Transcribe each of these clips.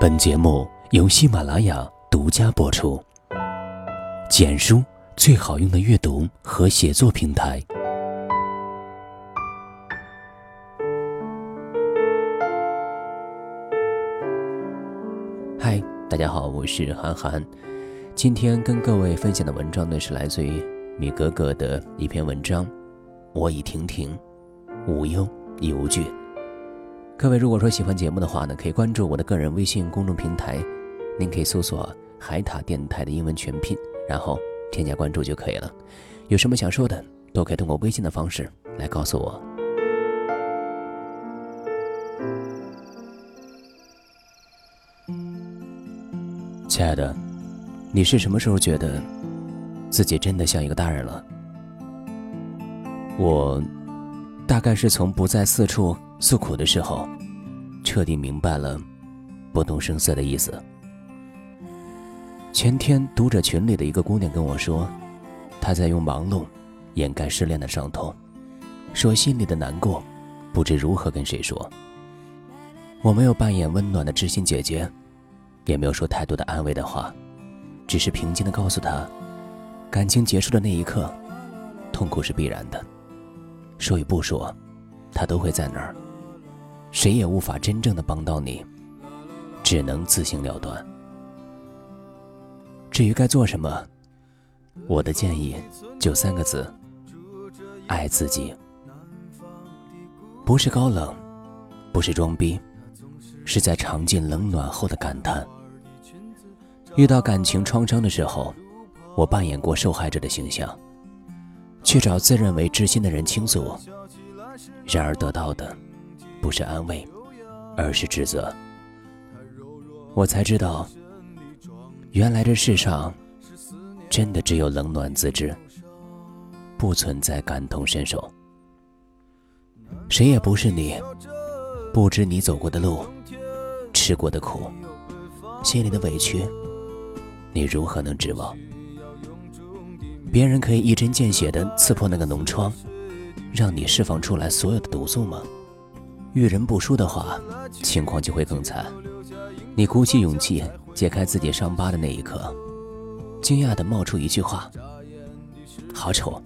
本节目由喜马拉雅独家播出。简书最好用的阅读和写作平台。嗨，大家好，我是韩寒。今天跟各位分享的文章呢，是来自于米格格的一篇文章。我已亭亭，无忧亦无惧。各位如果说喜欢节目的话呢，可以关注我的个人微信公众平台，您可以搜索“海塔电台”的英文全拼，然后添加关注就可以了。有什么想说的，都可以通过微信的方式来告诉我。亲爱的，你是什么时候觉得自己真的像一个大人了？我大概是从不再四处。诉苦的时候，彻底明白了不动声色的意思。前天读者群里的一个姑娘跟我说，她在用忙碌掩盖失恋的伤痛，说心里的难过不知如何跟谁说。我没有扮演温暖的知心姐姐，也没有说太多的安慰的话，只是平静的告诉她，感情结束的那一刻，痛苦是必然的，说与不说，她都会在那儿。谁也无法真正的帮到你，只能自行了断。至于该做什么，我的建议就三个字：爱自己。不是高冷，不是装逼，是在尝尽冷暖后的感叹。遇到感情创伤的时候，我扮演过受害者的形象，去找自认为知心的人倾诉，然而得到的。不是安慰，而是指责。我才知道，原来这世上真的只有冷暖自知，不存在感同身受。谁也不是你，不知你走过的路，吃过的苦，心里的委屈，你如何能指望？别人可以一针见血地刺破那个脓疮，让你释放出来所有的毒素吗？遇人不淑的话，情况就会更惨。你鼓起勇气揭开自己伤疤的那一刻，惊讶地冒出一句话：“好丑。”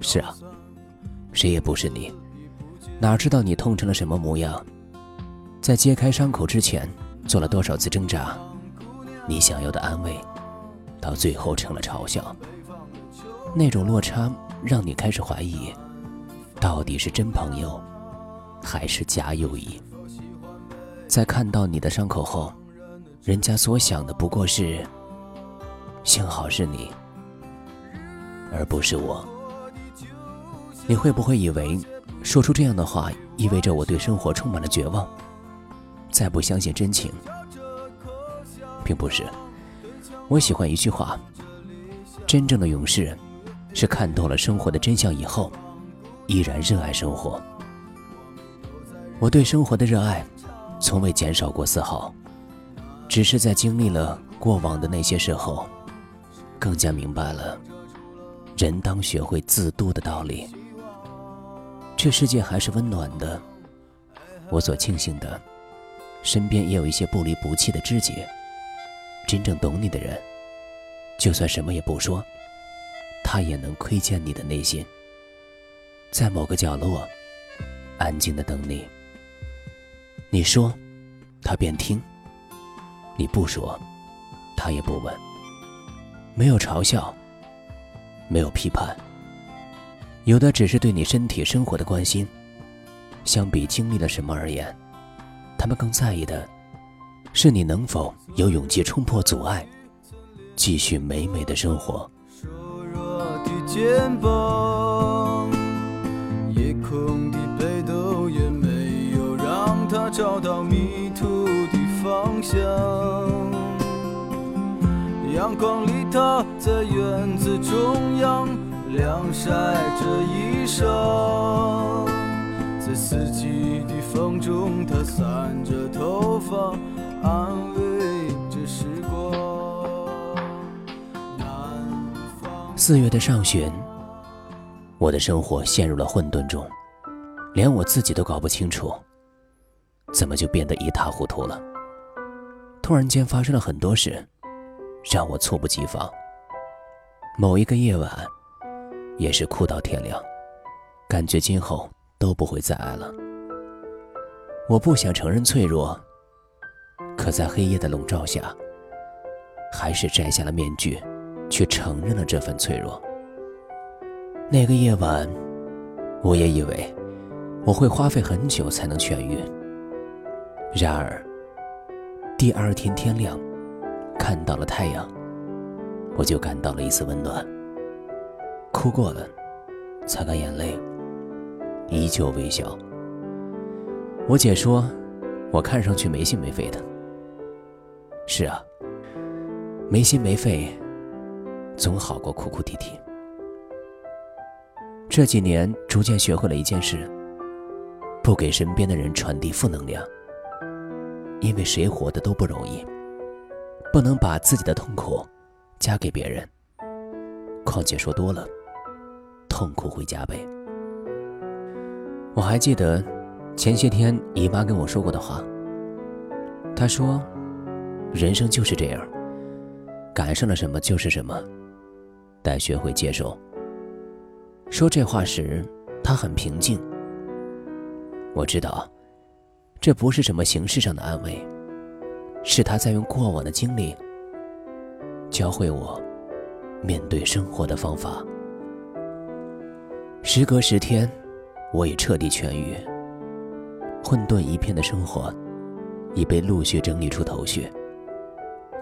是啊，谁也不是你，哪知道你痛成了什么模样？在揭开伤口之前，做了多少次挣扎？你想要的安慰，到最后成了嘲笑。那种落差让你开始怀疑，到底是真朋友。还是假友谊。在看到你的伤口后，人家所想的不过是，幸好是你，而不是我。你会不会以为，说出这样的话意味着我对生活充满了绝望，再不相信真情？并不是。我喜欢一句话：真正的勇士，是看透了生活的真相以后，依然热爱生活。我对生活的热爱，从未减少过丝毫，只是在经历了过往的那些事后，更加明白了，人当学会自渡的道理。这世界还是温暖的，我所庆幸的，身边也有一些不离不弃的知己，真正懂你的人，就算什么也不说，他也能窥见你的内心，在某个角落，安静的等你。你说，他便听；你不说，他也不问。没有嘲笑，没有批判，有的只是对你身体生活的关心。相比经历了什么而言，他们更在意的，是你能否有勇气冲破阻碍，继续美美的生活。他找到迷途的方向。阳光里，他在院子中央晾晒着衣裳。在四季的风中，他散着头发，安慰着时光。四月的上旬，我的生活陷入了混沌中，连我自己都搞不清楚。怎么就变得一塌糊涂了？突然间发生了很多事，让我猝不及防。某一个夜晚，也是哭到天亮，感觉今后都不会再爱了。我不想承认脆弱，可在黑夜的笼罩下，还是摘下了面具，去承认了这份脆弱。那个夜晚，我也以为我会花费很久才能痊愈。然而，第二天天亮，看到了太阳，我就感到了一丝温暖。哭过了，擦干眼泪，依旧微笑。我姐说，我看上去没心没肺的。是啊，没心没肺，总好过哭哭啼啼。这几年逐渐学会了一件事：不给身边的人传递负能量。因为谁活的都不容易，不能把自己的痛苦加给别人。况且说多了，痛苦会加倍。我还记得。前些天，姨妈跟我说过的话。她说：“人生就是这样，赶上了什么就是什么，得学会接受。”说这话时，她很平静。我知道，这不是什么形式上的安慰，是他在用过往的经历教会我面对生活的方法。时隔十天，我已彻底痊愈。混沌一片的生活，已被陆续整理出头绪。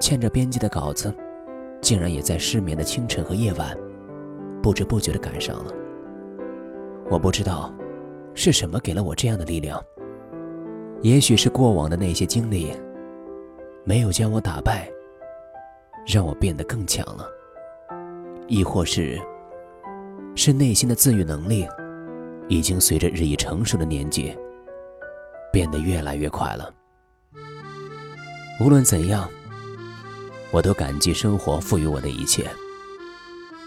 欠着编辑的稿子，竟然也在失眠的清晨和夜晚，不知不觉地赶上了。我不知道，是什么给了我这样的力量。也许是过往的那些经历，没有将我打败，让我变得更强了。亦或是，是内心的自愈能力，已经随着日益成熟的年纪。变得越来越快了。无论怎样，我都感激生活赋予我的一切。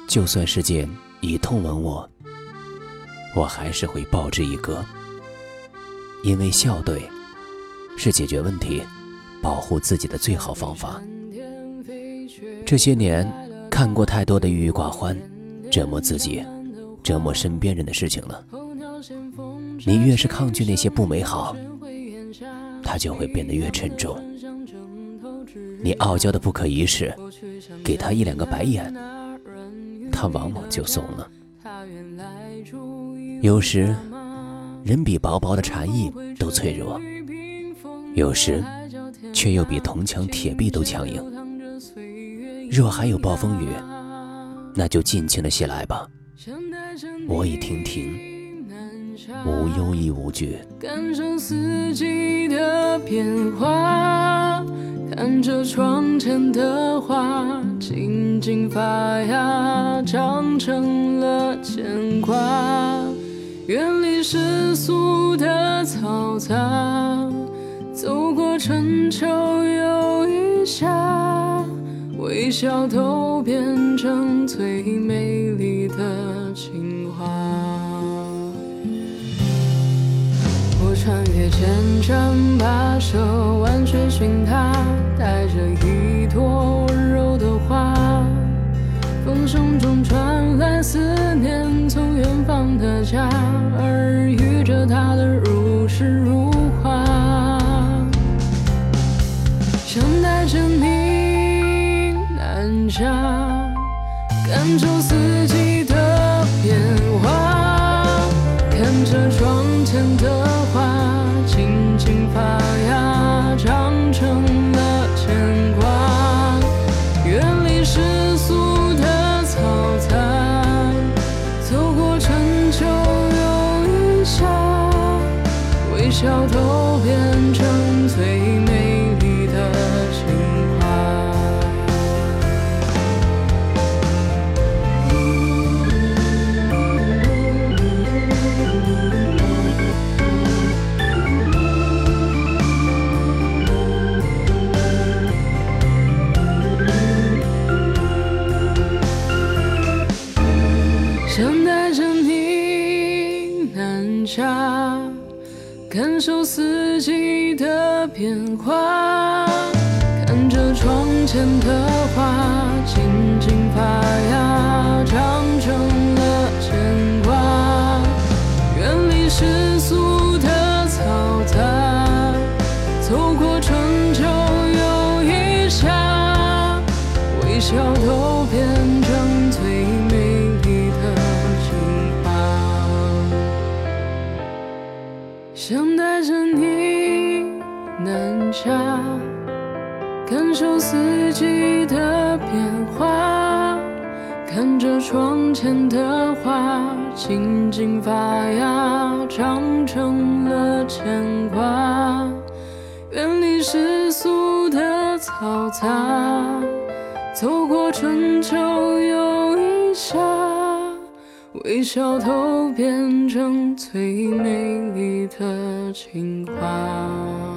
就算世界以痛吻我，我还是会报之以歌。因为笑对，是解决问题、保护自己的最好方法。这些年看过太多的郁郁寡欢、折磨自己、折磨身边人的事情了。你越是抗拒那些不美好。它就会变得越沉重。你傲娇的不可一世，给他一两个白眼，他往往就怂了。有时，人比薄薄的蝉翼都脆弱；有时，却又比铜墙铁壁都强硬。若还有暴风雨，那就尽情的袭来吧，我已停停。无忧亦无惧，感受四季的变化，看着窗前的花静静发芽，长成了牵挂。远离世俗的嘈杂，走过春秋又一夏，微笑都变成最美丽的情话。我穿越千山跋涉，万水寻他，带着一朵温柔的花。风声中传来思念，从远方的家，耳语着他的下感受四季的变化看着窗前的花静静发芽长成了牵挂。远离世俗的嘈杂走过春秋又一夏微笑都变成最感受四季的变化，看着窗前的花，静静发芽，长南下。感受四季的变化，看着窗前的花，静静发芽，长成了牵挂。远离世俗的嘈杂，走过春秋又一夏，微笑都变成最美丽的情话。